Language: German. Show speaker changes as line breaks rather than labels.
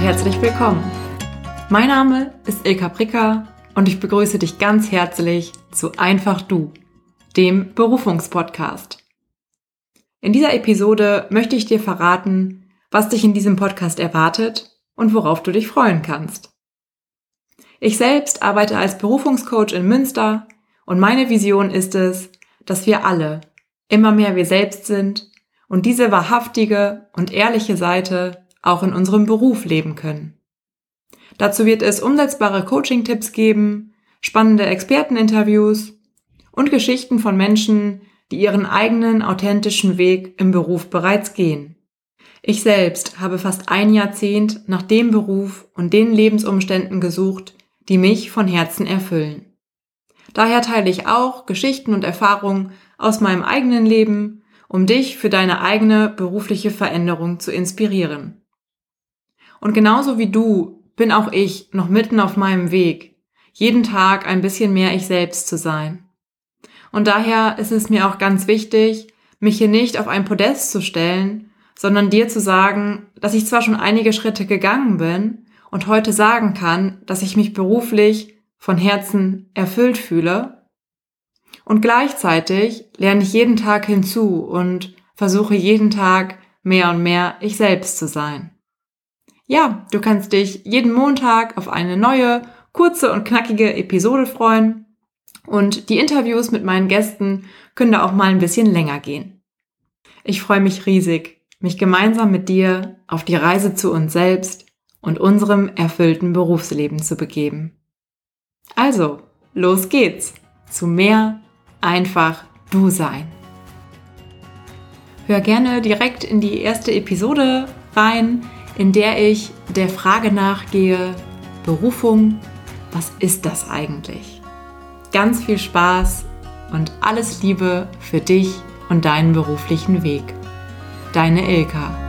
herzlich willkommen. Mein Name ist Ilka Pricker und ich begrüße dich ganz herzlich zu Einfach Du, dem Berufungspodcast. In dieser Episode möchte ich dir verraten, was dich in diesem Podcast erwartet und worauf du dich freuen kannst. Ich selbst arbeite als Berufungscoach in Münster und meine Vision ist es, dass wir alle immer mehr wir selbst sind und diese wahrhaftige und ehrliche Seite auch in unserem Beruf leben können. Dazu wird es umsetzbare Coaching-Tipps geben, spannende Experteninterviews und Geschichten von Menschen, die ihren eigenen authentischen Weg im Beruf bereits gehen. Ich selbst habe fast ein Jahrzehnt nach dem Beruf und den Lebensumständen gesucht, die mich von Herzen erfüllen. Daher teile ich auch Geschichten und Erfahrungen aus meinem eigenen Leben, um dich für deine eigene berufliche Veränderung zu inspirieren. Und genauso wie du bin auch ich noch mitten auf meinem Weg, jeden Tag ein bisschen mehr ich selbst zu sein. Und daher ist es mir auch ganz wichtig, mich hier nicht auf ein Podest zu stellen, sondern dir zu sagen, dass ich zwar schon einige Schritte gegangen bin und heute sagen kann, dass ich mich beruflich von Herzen erfüllt fühle, und gleichzeitig lerne ich jeden Tag hinzu und versuche jeden Tag mehr und mehr ich selbst zu sein. Ja, du kannst dich jeden Montag auf eine neue, kurze und knackige Episode freuen. Und die Interviews mit meinen Gästen können da auch mal ein bisschen länger gehen. Ich freue mich riesig, mich gemeinsam mit dir auf die Reise zu uns selbst und unserem erfüllten Berufsleben zu begeben. Also, los geht's zu mehr einfach du sein. Hör gerne direkt in die erste Episode rein, in der ich der Frage nachgehe, Berufung, was ist das eigentlich? Ganz viel Spaß und alles Liebe für dich und deinen beruflichen Weg. Deine Ilka.